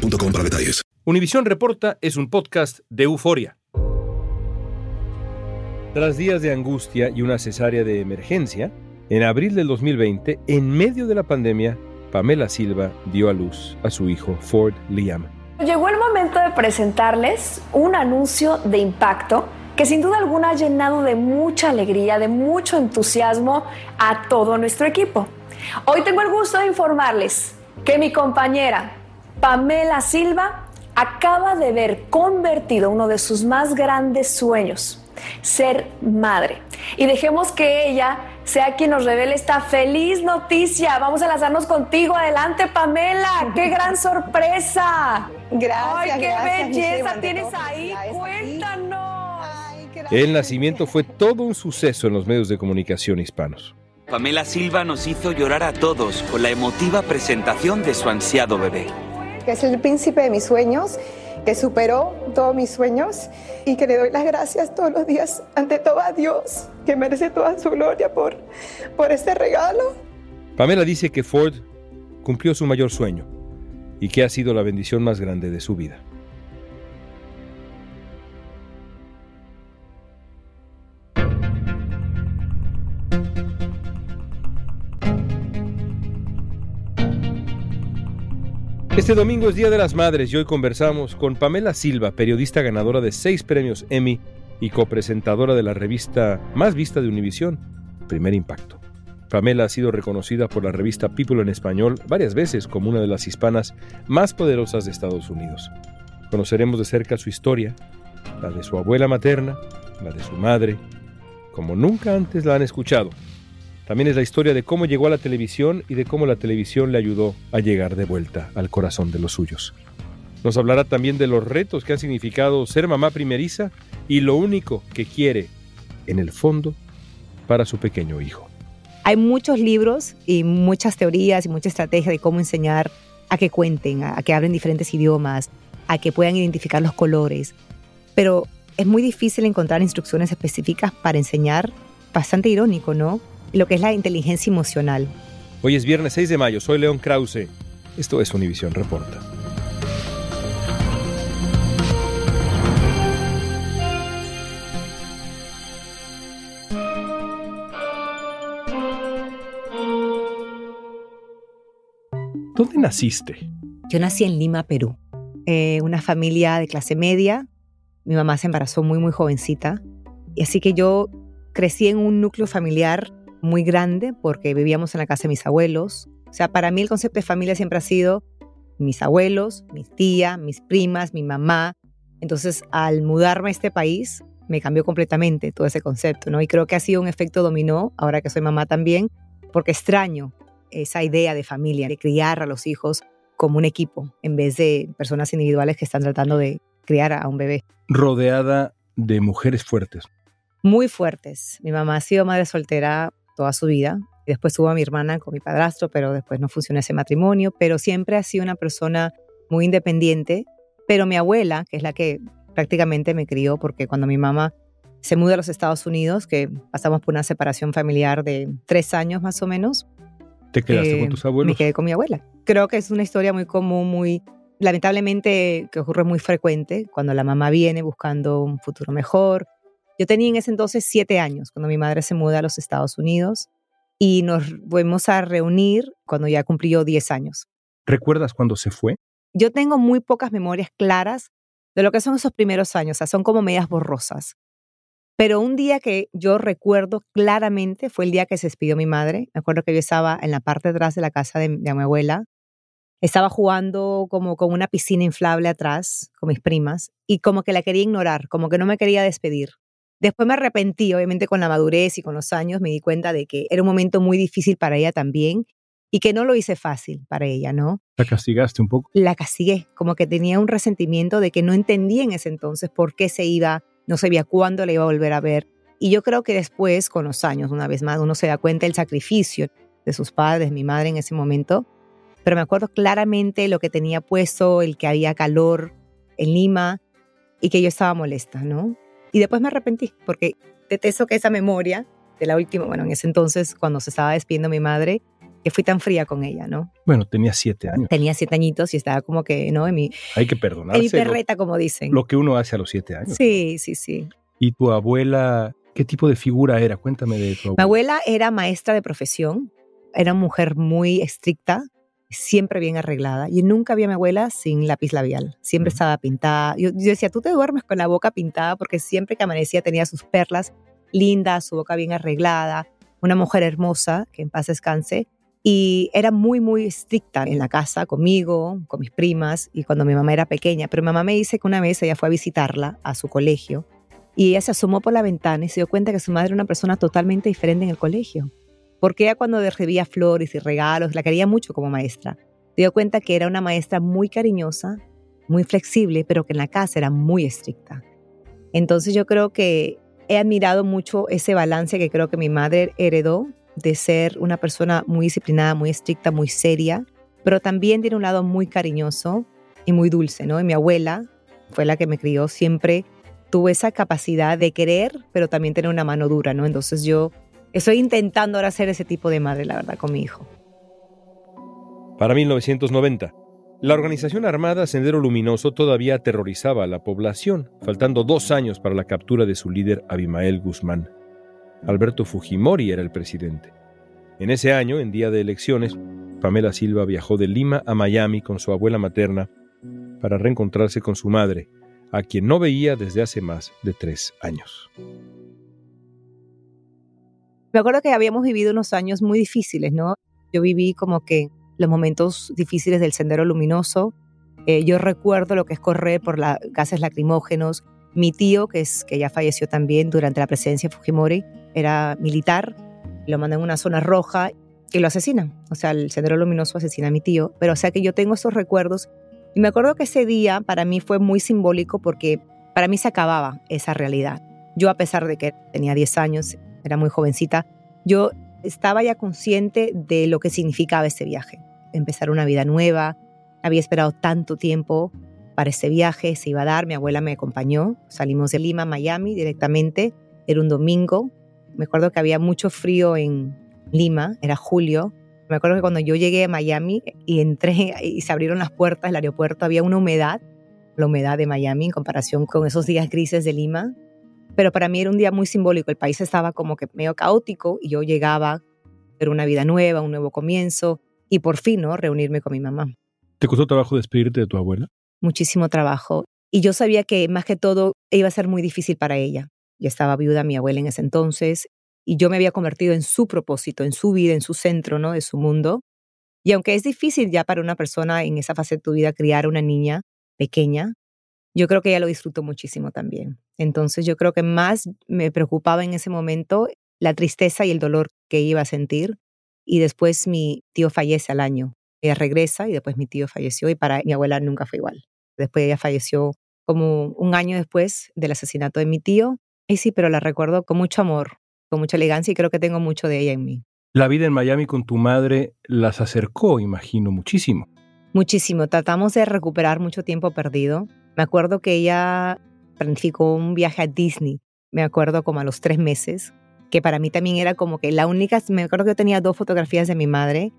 boostmobile.com para detalles. Univisión Reporta es un podcast de euforia. Tras días de angustia y una cesárea de emergencia, en abril del 2020, en medio de la pandemia, Pamela Silva dio a luz a su hijo Ford Liam. Llegó el momento de presentarles un anuncio de impacto que sin duda alguna ha llenado de mucha alegría, de mucho entusiasmo a todo nuestro equipo. Hoy tengo el gusto de informarles que mi compañera Pamela Silva acaba de ver convertido uno de sus más grandes sueños, ser madre. Y dejemos que ella sea quien nos revele esta feliz noticia. Vamos a lanzarnos contigo. Adelante, Pamela. ¡Qué gran sorpresa! Gracias. ¡Ay, qué belleza tienes ahí! Cuéntanos. El nacimiento fue todo un suceso en los medios de comunicación hispanos. Pamela Silva nos hizo llorar a todos con la emotiva presentación de su ansiado bebé que es el príncipe de mis sueños, que superó todos mis sueños y que le doy las gracias todos los días ante todo a Dios, que merece toda su gloria por, por este regalo. Pamela dice que Ford cumplió su mayor sueño y que ha sido la bendición más grande de su vida. Este domingo es Día de las Madres y hoy conversamos con Pamela Silva, periodista ganadora de seis premios Emmy y copresentadora de la revista más vista de Univisión, Primer Impacto. Pamela ha sido reconocida por la revista People en Español varias veces como una de las hispanas más poderosas de Estados Unidos. Conoceremos de cerca su historia, la de su abuela materna, la de su madre, como nunca antes la han escuchado. También es la historia de cómo llegó a la televisión y de cómo la televisión le ayudó a llegar de vuelta al corazón de los suyos. Nos hablará también de los retos que ha significado ser mamá primeriza y lo único que quiere, en el fondo, para su pequeño hijo. Hay muchos libros y muchas teorías y mucha estrategia de cómo enseñar a que cuenten, a que hablen diferentes idiomas, a que puedan identificar los colores. Pero es muy difícil encontrar instrucciones específicas para enseñar, bastante irónico, ¿no? Lo que es la inteligencia emocional. Hoy es viernes 6 de mayo, soy León Krause. Esto es Univisión Reporta. ¿Dónde naciste? Yo nací en Lima, Perú. Eh, una familia de clase media. Mi mamá se embarazó muy, muy jovencita. Y así que yo crecí en un núcleo familiar muy grande porque vivíamos en la casa de mis abuelos. O sea, para mí el concepto de familia siempre ha sido mis abuelos, mis tía, mis primas, mi mamá. Entonces, al mudarme a este país, me cambió completamente todo ese concepto, ¿no? Y creo que ha sido un efecto dominó, ahora que soy mamá también, porque extraño esa idea de familia, de criar a los hijos como un equipo, en vez de personas individuales que están tratando de criar a un bebé. Rodeada de mujeres fuertes. Muy fuertes. Mi mamá ha sido madre soltera toda su vida. Después tuvo a mi hermana con mi padrastro, pero después no funcionó ese matrimonio. Pero siempre ha sido una persona muy independiente. Pero mi abuela, que es la que prácticamente me crió, porque cuando mi mamá se muda a los Estados Unidos, que pasamos por una separación familiar de tres años más o menos. ¿Te quedaste con eh, tus abuelos? Me quedé con mi abuela. Creo que es una historia muy común, muy lamentablemente que ocurre muy frecuente cuando la mamá viene buscando un futuro mejor, yo tenía en ese entonces siete años cuando mi madre se muda a los Estados Unidos y nos volvemos a reunir cuando ya cumplió diez años. ¿Recuerdas cuando se fue? Yo tengo muy pocas memorias claras de lo que son esos primeros años, o sea, son como medias borrosas. Pero un día que yo recuerdo claramente fue el día que se despidió mi madre. Me acuerdo que yo estaba en la parte de atrás de la casa de, de mi abuela. Estaba jugando como con una piscina inflable atrás con mis primas y como que la quería ignorar, como que no me quería despedir. Después me arrepentí, obviamente con la madurez y con los años me di cuenta de que era un momento muy difícil para ella también y que no lo hice fácil para ella, ¿no? ¿La castigaste un poco? La castigué, como que tenía un resentimiento de que no entendía en ese entonces por qué se iba, no sabía cuándo le iba a volver a ver. Y yo creo que después, con los años, una vez más, uno se da cuenta del sacrificio de sus padres, mi madre en ese momento. Pero me acuerdo claramente lo que tenía puesto, el que había calor en Lima y que yo estaba molesta, ¿no? Y después me arrepentí, porque detesto que esa memoria de la última, bueno, en ese entonces, cuando se estaba despidiendo mi madre, que fui tan fría con ella, ¿no? Bueno, tenía siete años. Tenía siete añitos y estaba como que, ¿no? En mi, Hay que perdonarse. en mi perreta, como dicen. Lo que uno hace a los siete años. Sí, sí, sí. ¿Y tu abuela, qué tipo de figura era? Cuéntame de tu abuela. Mi abuela era maestra de profesión, era mujer muy estricta, siempre bien arreglada. Yo nunca vi a mi abuela sin lápiz labial, siempre estaba pintada. Yo, yo decía, tú te duermes con la boca pintada porque siempre que amanecía tenía sus perlas lindas, su boca bien arreglada, una mujer hermosa, que en paz descanse. Y era muy, muy estricta en la casa conmigo, con mis primas y cuando mi mamá era pequeña. Pero mi mamá me dice que una vez ella fue a visitarla a su colegio y ella se asomó por la ventana y se dio cuenta que su madre era una persona totalmente diferente en el colegio. Porque ella cuando recibía flores y regalos, la quería mucho como maestra. Dio cuenta que era una maestra muy cariñosa, muy flexible, pero que en la casa era muy estricta. Entonces yo creo que he admirado mucho ese balance que creo que mi madre heredó de ser una persona muy disciplinada, muy estricta, muy seria, pero también tiene un lado muy cariñoso y muy dulce, ¿no? Y mi abuela fue la que me crió, siempre tuvo esa capacidad de querer, pero también tener una mano dura, ¿no? Entonces yo estoy intentando ahora ser ese tipo de madre, la verdad, con mi hijo. Para 1990, la organización armada Sendero Luminoso todavía aterrorizaba a la población, faltando dos años para la captura de su líder Abimael Guzmán. Alberto Fujimori era el presidente. En ese año, en día de elecciones, Pamela Silva viajó de Lima a Miami con su abuela materna para reencontrarse con su madre, a quien no veía desde hace más de tres años. Me acuerdo que habíamos vivido unos años muy difíciles, ¿no? Yo viví como que los momentos difíciles del sendero luminoso. Eh, yo recuerdo lo que es correr por la, gases lacrimógenos. Mi tío, que, es, que ya falleció también durante la presidencia de Fujimori, era militar, lo mandan a una zona roja y lo asesinan. O sea, el sendero luminoso asesina a mi tío. Pero o sea que yo tengo esos recuerdos. Y me acuerdo que ese día para mí fue muy simbólico porque para mí se acababa esa realidad. Yo, a pesar de que tenía 10 años, era muy jovencita, yo estaba ya consciente de lo que significaba ese viaje. Empezar una vida nueva. Había esperado tanto tiempo para ese viaje, se iba a dar. Mi abuela me acompañó. Salimos de Lima a Miami directamente. Era un domingo. Me acuerdo que había mucho frío en Lima, era julio. Me acuerdo que cuando yo llegué a Miami y entré y se abrieron las puertas del aeropuerto, había una humedad, la humedad de Miami en comparación con esos días grises de Lima. Pero para mí era un día muy simbólico. El país estaba como que medio caótico y yo llegaba, era una vida nueva, un nuevo comienzo y por fin, ¿no? Reunirme con mi mamá. ¿Te costó trabajo despedirte de tu abuela? Muchísimo trabajo. Y yo sabía que más que todo iba a ser muy difícil para ella. Ya estaba viuda mi abuela en ese entonces y yo me había convertido en su propósito, en su vida, en su centro, ¿no? De su mundo. Y aunque es difícil ya para una persona en esa fase de tu vida criar una niña pequeña, yo creo que ella lo disfrutó muchísimo también. Entonces yo creo que más me preocupaba en ese momento la tristeza y el dolor que iba a sentir. Y después mi tío fallece al año. Ella regresa y después mi tío falleció y para mi abuela nunca fue igual. Después ella falleció como un año después del asesinato de mi tío. Y sí, pero la recuerdo con mucho amor, con mucha elegancia y creo que tengo mucho de ella en mí. La vida en Miami con tu madre las acercó, imagino, muchísimo. Muchísimo. Tratamos de recuperar mucho tiempo perdido. Me acuerdo que ella planificó un viaje a Disney. Me acuerdo como a los tres meses, que para mí también era como que la única, me acuerdo que yo tenía dos fotografías de mi madre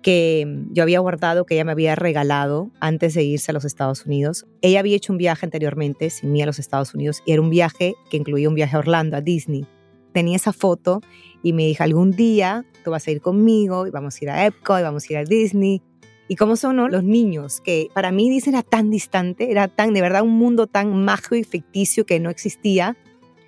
que yo había guardado, que ella me había regalado antes de irse a los Estados Unidos. Ella había hecho un viaje anteriormente sin mí a los Estados Unidos y era un viaje que incluía un viaje a Orlando, a Disney. Tenía esa foto y me dijo, algún día tú vas a ir conmigo y vamos a ir a Epcot y vamos a ir a Disney. Y cómo son ¿no? los niños, que para mí dicen era tan distante, era tan, de verdad, un mundo tan mágico y ficticio que no existía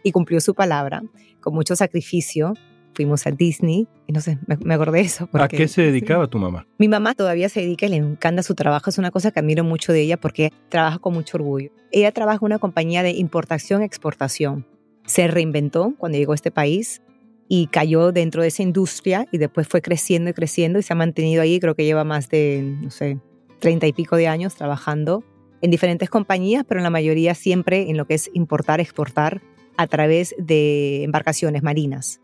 y cumplió su palabra con mucho sacrificio fuimos a Disney y no sé, me, me acordé de eso. ¿A qué se dedicaba tu mamá? Mi mamá todavía se dedica y le encanta su trabajo, es una cosa que admiro mucho de ella porque trabaja con mucho orgullo. Ella trabaja en una compañía de importación-exportación. Se reinventó cuando llegó a este país y cayó dentro de esa industria y después fue creciendo y creciendo y se ha mantenido ahí. Creo que lleva más de, no sé, treinta y pico de años trabajando en diferentes compañías, pero en la mayoría siempre en lo que es importar, exportar a través de embarcaciones marinas.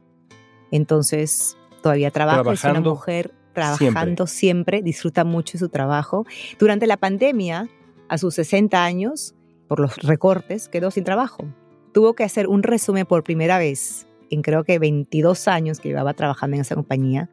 Entonces, todavía trabaja, es una mujer trabajando siempre. disfruta mucho su trabajo. Durante la pandemia, a sus 60 años, por los recortes, quedó sin trabajo. Tuvo que hacer un resumen por primera vez creo que 22 años que llevaba trabajando en esa compañía.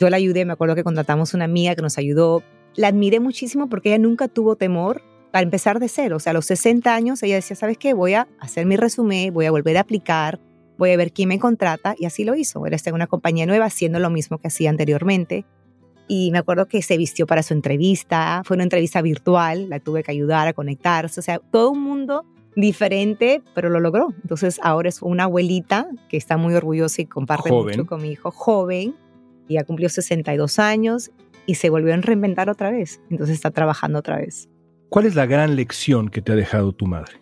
Yo la ayudé, me acuerdo que contratamos una amiga que nos ayudó. La admiré muchísimo porque ella nunca tuvo temor para empezar de cero. O sea, a los 60 años ella decía, ¿sabes qué? Voy a hacer mi resumen, voy a volver a aplicar, voy a ver quién me contrata y así lo hizo. Era en una compañía nueva haciendo lo mismo que hacía anteriormente. Y me acuerdo que se vistió para su entrevista, fue una entrevista virtual, la tuve que ayudar a conectarse, o sea, todo un mundo diferente, pero lo logró. Entonces ahora es una abuelita que está muy orgullosa y comparte mucho con mi hijo, joven, ya cumplió 62 años y se volvió a reinventar otra vez. Entonces está trabajando otra vez. ¿Cuál es la gran lección que te ha dejado tu madre?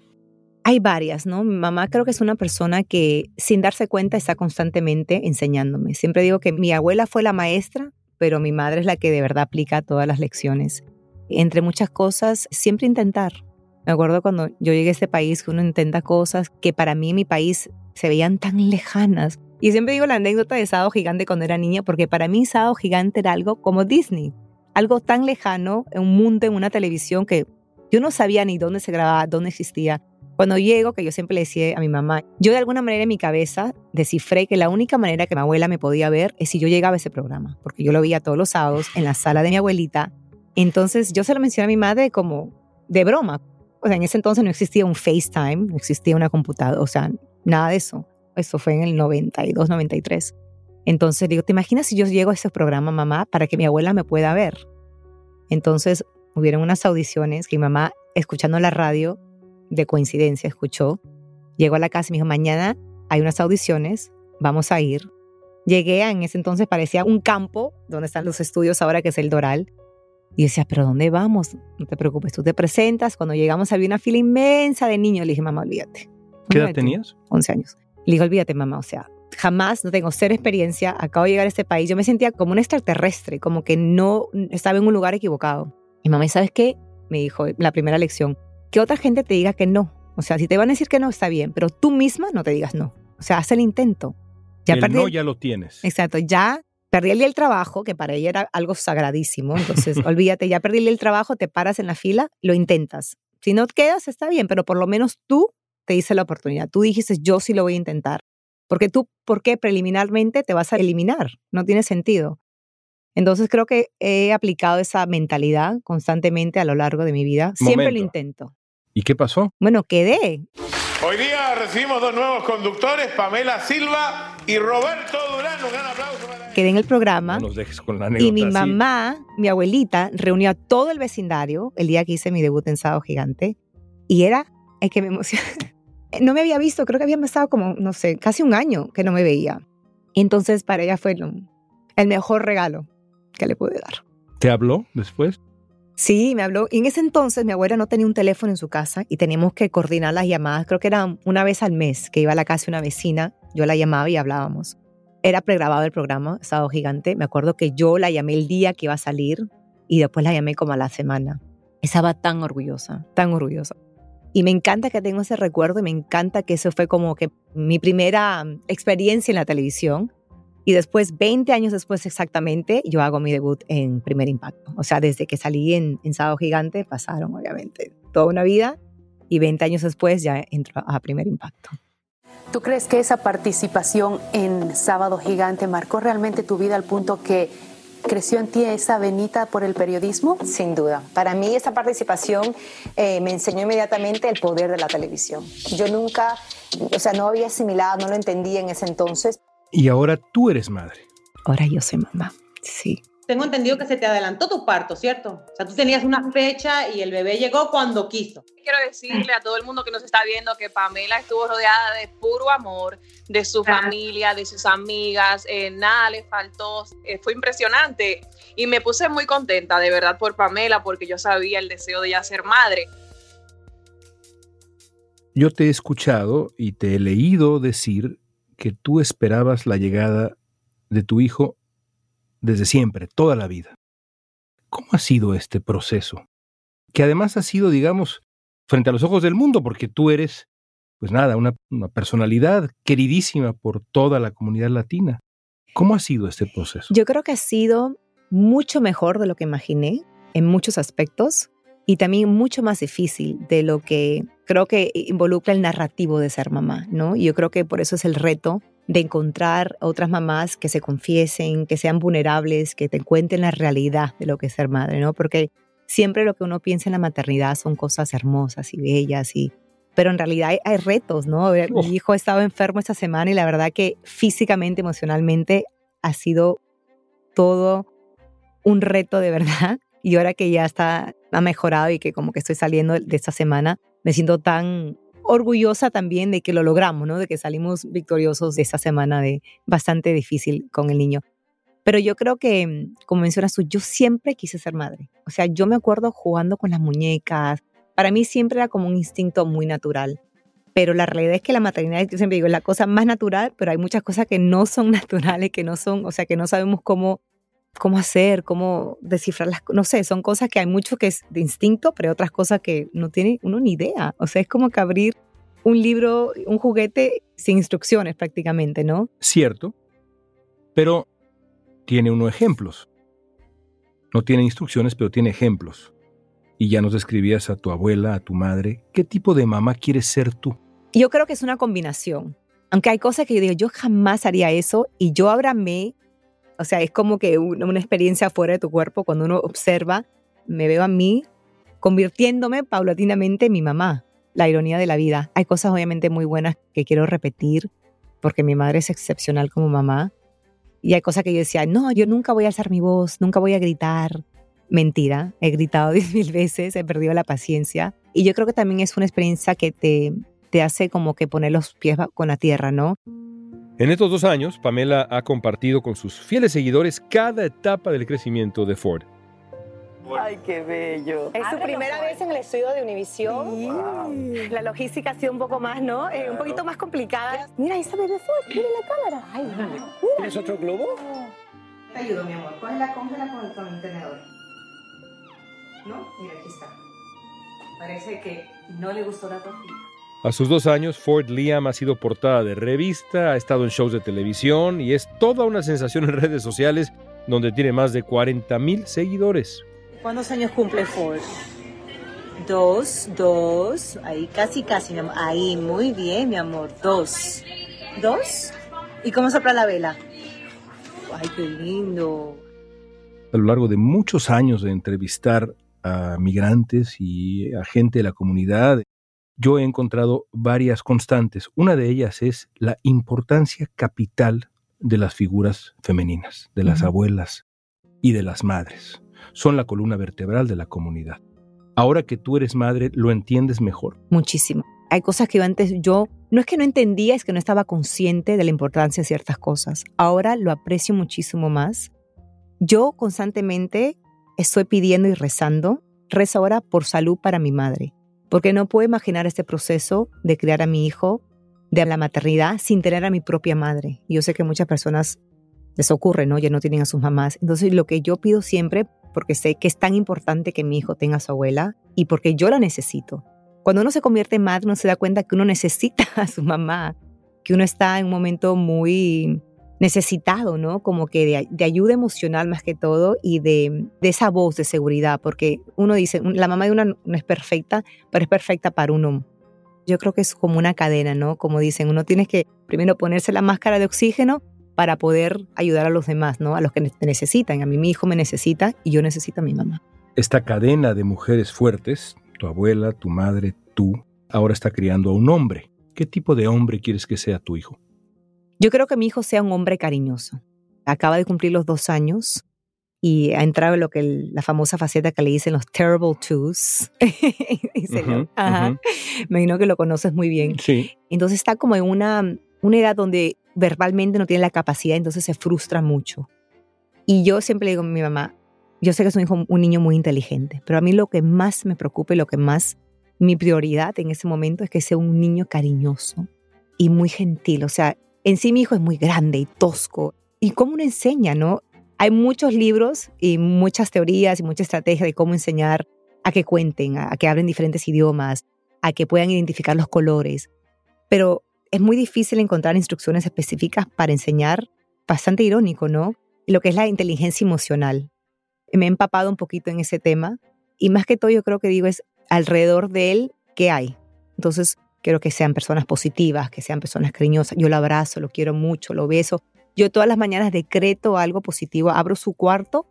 Hay varias, ¿no? Mi mamá creo que es una persona que sin darse cuenta está constantemente enseñándome. Siempre digo que mi abuela fue la maestra, pero mi madre es la que de verdad aplica todas las lecciones. Entre muchas cosas, siempre intentar. Me acuerdo cuando yo llegué a este país que uno intenta cosas que para mí en mi país se veían tan lejanas. Y siempre digo la anécdota de Sado Gigante cuando era niña, porque para mí Sado Gigante era algo como Disney, algo tan lejano, un mundo, en una televisión que yo no sabía ni dónde se grababa, dónde existía. Cuando llego, que yo siempre le decía a mi mamá, yo de alguna manera en mi cabeza descifré que la única manera que mi abuela me podía ver es si yo llegaba a ese programa, porque yo lo veía todos los sábados en la sala de mi abuelita. Entonces yo se lo mencioné a mi madre como de broma. O sea, en ese entonces no existía un FaceTime, no existía una computadora, o sea, nada de eso. Eso fue en el 92, 93. Entonces digo, ¿te imaginas si yo llego a ese programa, mamá, para que mi abuela me pueda ver? Entonces hubieron unas audiciones que mi mamá, escuchando la radio, de coincidencia, escuchó. Llegó a la casa y me dijo, mañana hay unas audiciones, vamos a ir. Llegué a, en ese entonces parecía un campo donde están los estudios ahora, que es el Doral. Y decía, ¿pero dónde vamos? No te preocupes, tú te presentas. Cuando llegamos había una fila inmensa de niños. Le dije, mamá, olvídate. ¿Qué edad tenías? 11 años. Le dije, olvídate, mamá, o sea, jamás, no tengo cero experiencia, acabo de llegar a este país. Yo me sentía como un extraterrestre, como que no estaba en un lugar equivocado. Y mamá, ¿sabes qué? Me dijo la primera lección, que otra gente te diga que no. O sea, si te van a decir que no, está bien, pero tú misma no te digas no. O sea, haz el intento. Ya el no ya lo tienes. Exacto, ya perdí el trabajo, que para ella era algo sagradísimo. Entonces, olvídate, ya perdí el trabajo, te paras en la fila, lo intentas. Si no quedas, está bien, pero por lo menos tú te dices la oportunidad. Tú dijiste, yo sí lo voy a intentar. Porque tú, ¿por qué preliminarmente te vas a eliminar? No tiene sentido. Entonces creo que he aplicado esa mentalidad constantemente a lo largo de mi vida. Siempre lo intento. ¿Y qué pasó? Bueno, quedé. Hoy día recibimos dos nuevos conductores, Pamela Silva y Roberto Durán. Un gran aplauso para Quedé en el programa. No nos dejes con la anécdota, y mi mamá, mi abuelita, reunió a todo el vecindario el día que hice mi debut en Sábado Gigante. Y era es que me emocionó. No me había visto, creo que había pasado como, no sé, casi un año que no me veía. Entonces para ella fue el mejor regalo que le pude dar. ¿Te habló después? Sí, me habló. Y en ese entonces mi abuela no tenía un teléfono en su casa y teníamos que coordinar las llamadas. Creo que era una vez al mes que iba a la casa de una vecina, yo la llamaba y hablábamos. Era pregrabado el programa, Sábado Gigante. Me acuerdo que yo la llamé el día que iba a salir y después la llamé como a la semana. Estaba tan orgullosa, tan orgullosa. Y me encanta que tengo ese recuerdo y me encanta que eso fue como que mi primera experiencia en la televisión y después, 20 años después exactamente, yo hago mi debut en Primer Impacto. O sea, desde que salí en, en Sábado Gigante, pasaron obviamente toda una vida y 20 años después ya entro a Primer Impacto. ¿Tú crees que esa participación en Sábado Gigante marcó realmente tu vida al punto que creció en ti esa venita por el periodismo? Sin duda. Para mí esa participación eh, me enseñó inmediatamente el poder de la televisión. Yo nunca, o sea, no había asimilado, no lo entendía en ese entonces. Y ahora tú eres madre. Ahora yo soy mamá, sí. Tengo entendido que se te adelantó tu parto, ¿cierto? O sea, tú tenías una fecha y el bebé llegó cuando quiso. Quiero decirle a todo el mundo que nos está viendo que Pamela estuvo rodeada de puro amor, de su familia, de sus amigas, eh, nada le faltó, eh, fue impresionante y me puse muy contenta de verdad por Pamela porque yo sabía el deseo de ella ser madre. Yo te he escuchado y te he leído decir que tú esperabas la llegada de tu hijo desde siempre, toda la vida. ¿Cómo ha sido este proceso? Que además ha sido, digamos, frente a los ojos del mundo, porque tú eres, pues nada, una, una personalidad queridísima por toda la comunidad latina. ¿Cómo ha sido este proceso? Yo creo que ha sido mucho mejor de lo que imaginé en muchos aspectos y también mucho más difícil de lo que creo que involucra el narrativo de ser mamá, ¿no? Y yo creo que por eso es el reto de encontrar otras mamás que se confiesen, que sean vulnerables, que te cuenten la realidad de lo que es ser madre, ¿no? Porque siempre lo que uno piensa en la maternidad son cosas hermosas y bellas y pero en realidad hay, retos, ¿no? Mi hijo estaba enfermo esta semana y la verdad que físicamente, emocionalmente ha sido todo un reto de verdad. Y ahora que ya está, ha mejorado y que como que estoy saliendo de esta semana, me siento tan orgullosa también de que lo logramos, ¿no? De que salimos victoriosos de esta semana de bastante difícil con el niño. Pero yo creo que, como mencionas tú, yo siempre quise ser madre. O sea, yo me acuerdo jugando con las muñecas. Para mí siempre era como un instinto muy natural. Pero la realidad es que la maternidad, yo siempre digo, es la cosa más natural, pero hay muchas cosas que no son naturales, que no son, o sea, que no sabemos cómo cómo hacer, cómo descifrar las no sé, son cosas que hay mucho que es de instinto, pero hay otras cosas que no tiene uno ni idea. O sea, es como que abrir un libro, un juguete sin instrucciones prácticamente, ¿no? Cierto, pero tiene uno ejemplos. No tiene instrucciones, pero tiene ejemplos. Y ya nos describías a tu abuela, a tu madre. ¿Qué tipo de mamá quieres ser tú? Yo creo que es una combinación. Aunque hay cosas que yo digo, yo jamás haría eso y yo me o sea, es como que una experiencia fuera de tu cuerpo cuando uno observa, me veo a mí convirtiéndome paulatinamente en mi mamá. La ironía de la vida. Hay cosas obviamente muy buenas que quiero repetir porque mi madre es excepcional como mamá. Y hay cosas que yo decía, no, yo nunca voy a alzar mi voz, nunca voy a gritar. Mentira, he gritado diez mil veces, he perdido la paciencia. Y yo creo que también es una experiencia que te, te hace como que poner los pies con la tierra, ¿no? En estos dos años, Pamela ha compartido con sus fieles seguidores cada etapa del crecimiento de Ford. Ay, qué bello. Es su primera vez en el estudio de Univision. La logística ha sido un poco más, ¿no? Eh, un poquito más complicada. Mira, ahí está Bebé Ford. Mira la cámara. Ay, mira. ¿Tienes otro globo? Te ayudo, mi amor. Cógela, cógela con con el tenedor. ¿No? Mira, aquí está. Parece que no le gustó la tortilla. A sus dos años, Ford Liam ha sido portada de revista, ha estado en shows de televisión y es toda una sensación en redes sociales donde tiene más de 40 mil seguidores. ¿Cuántos años cumple Ford? Dos, dos, ahí casi, casi, mi amor. Ahí, muy bien, mi amor, dos. ¿Dos? ¿Y cómo sopla la vela? Ay, qué lindo. A lo largo de muchos años de entrevistar a migrantes y a gente de la comunidad, yo he encontrado varias constantes. Una de ellas es la importancia capital de las figuras femeninas, de las abuelas y de las madres. Son la columna vertebral de la comunidad. Ahora que tú eres madre, lo entiendes mejor. Muchísimo. Hay cosas que antes yo, no es que no entendía, es que no estaba consciente de la importancia de ciertas cosas. Ahora lo aprecio muchísimo más. Yo constantemente estoy pidiendo y rezando. Rezo ahora por salud para mi madre porque no puedo imaginar este proceso de criar a mi hijo de la maternidad sin tener a mi propia madre. Yo sé que muchas personas les ocurre, ¿no? Ya no tienen a sus mamás. Entonces, lo que yo pido siempre, porque sé que es tan importante que mi hijo tenga a su abuela y porque yo la necesito. Cuando uno se convierte en madre, uno se da cuenta que uno necesita a su mamá, que uno está en un momento muy necesitado, ¿no? Como que de, ayuda emocional más que todo y de, esa voz de seguridad, porque uno dice, la mamá de una no es perfecta, pero es perfecta para uno. Yo creo que es como una cadena, ¿no? Como dicen, uno tiene que primero ponerse la máscara de oxígeno para poder ayudar a los demás, ¿no? A los que te necesitan. A mí mi hijo me necesita y yo necesito a mi mamá. Esta cadena de mujeres fuertes, tu abuela, tu madre, tú, ahora está criando a un hombre. ¿Qué tipo de hombre quieres que sea tu hijo? Yo creo que mi hijo sea un hombre cariñoso. Acaba de cumplir los dos años y ha entrado en lo que la famosa faceta que le dicen los terrible twos. Ajá. Me imagino que lo conoces muy bien. Sí. Entonces está como en una, una edad donde verbalmente no tiene la capacidad, entonces se frustra mucho. Y yo siempre le digo a mi mamá, yo sé que es un hijo, un niño muy inteligente, pero a mí lo que más me preocupa y lo que más mi prioridad en ese momento es que sea un niño cariñoso y muy gentil. O sea, en sí mi hijo es muy grande y tosco. ¿Y cómo uno enseña, no? Hay muchos libros y muchas teorías y mucha estrategia de cómo enseñar a que cuenten, a que hablen diferentes idiomas, a que puedan identificar los colores. Pero es muy difícil encontrar instrucciones específicas para enseñar, bastante irónico, ¿no? Lo que es la inteligencia emocional. Me he empapado un poquito en ese tema y más que todo yo creo que digo es alrededor de él, ¿qué hay? Entonces, quiero que sean personas positivas, que sean personas cariñosas. Yo lo abrazo, lo quiero mucho, lo beso. Yo todas las mañanas decreto algo positivo, abro su cuarto,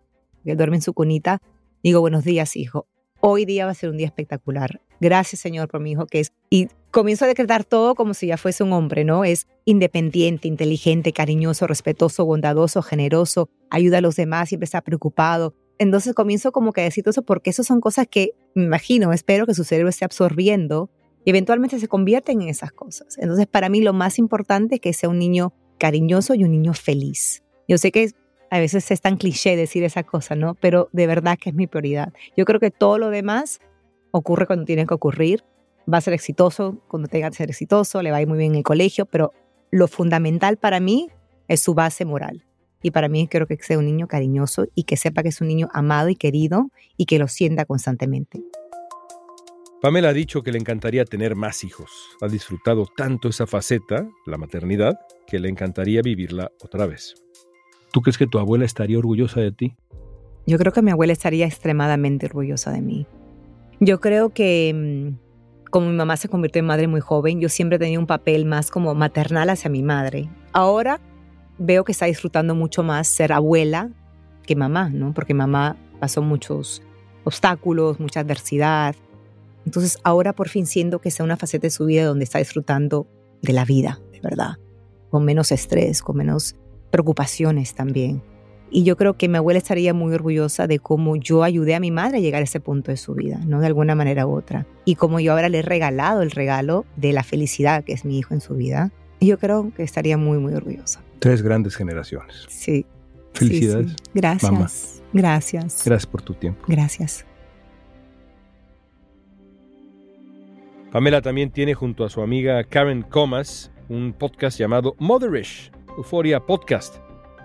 él duerme en su cunita, digo buenos días, hijo. Hoy día va a ser un día espectacular. Gracias, Señor, por mi hijo que es. Y comienzo a decretar todo como si ya fuese un hombre, ¿no? Es independiente, inteligente, cariñoso, respetuoso, bondadoso, generoso, ayuda a los demás, siempre está preocupado. Entonces comienzo como que a decir todo eso porque eso son cosas que me imagino, espero que su cerebro esté absorbiendo y eventualmente se convierten en esas cosas. Entonces para mí lo más importante es que sea un niño cariñoso y un niño feliz. Yo sé que a veces es tan cliché decir esa cosa, ¿no? Pero de verdad que es mi prioridad. Yo creo que todo lo demás ocurre cuando tiene que ocurrir. Va a ser exitoso cuando tenga que ser exitoso, le va a ir muy bien en el colegio, pero lo fundamental para mí es su base moral. Y para mí creo que sea un niño cariñoso y que sepa que es un niño amado y querido y que lo sienta constantemente. Pamela ha dicho que le encantaría tener más hijos. Ha disfrutado tanto esa faceta, la maternidad, que le encantaría vivirla otra vez. ¿Tú crees que tu abuela estaría orgullosa de ti? Yo creo que mi abuela estaría extremadamente orgullosa de mí. Yo creo que mm, como mi mamá se convirtió en madre muy joven, yo siempre tenía un papel más como maternal hacia mi madre. Ahora veo que está disfrutando mucho más ser abuela que mamá, ¿no? Porque mamá pasó muchos obstáculos, mucha adversidad. Entonces ahora por fin siento que sea una faceta de su vida donde está disfrutando de la vida, de verdad, con menos estrés, con menos preocupaciones también. Y yo creo que mi abuela estaría muy orgullosa de cómo yo ayudé a mi madre a llegar a ese punto de su vida, ¿no? De alguna manera u otra. Y como yo ahora le he regalado el regalo de la felicidad que es mi hijo en su vida. Yo creo que estaría muy, muy orgullosa. Tres grandes generaciones. Sí. Felicidades. Gracias. Mamá. Gracias. Gracias por tu tiempo. Gracias. Pamela también tiene junto a su amiga Karen Comas un podcast llamado Motherish, Euphoria Podcast.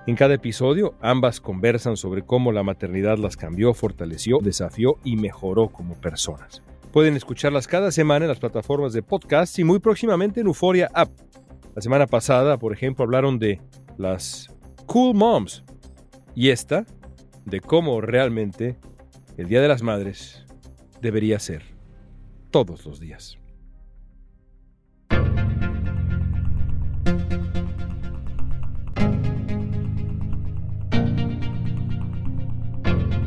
En cada episodio, ambas conversan sobre cómo la maternidad las cambió, fortaleció, desafió y mejoró como personas. Pueden escucharlas cada semana en las plataformas de podcast y muy próximamente en Euphoria App. La semana pasada, por ejemplo, hablaron de las Cool Moms y esta de cómo realmente el Día de las Madres debería ser todos los días.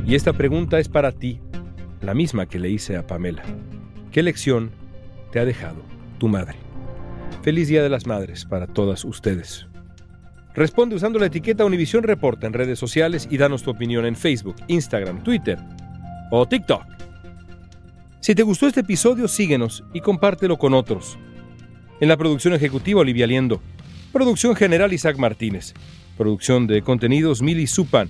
Y esta pregunta es para ti, la misma que le hice a Pamela. ¿Qué lección te ha dejado tu madre? Feliz Día de las Madres para todas ustedes. Responde usando la etiqueta Univisión Reporta en redes sociales y danos tu opinión en Facebook, Instagram, Twitter o TikTok. Si te gustó este episodio, síguenos y compártelo con otros. En la producción ejecutiva, Olivia Liendo. Producción general, Isaac Martínez. Producción de contenidos, Mili Supan.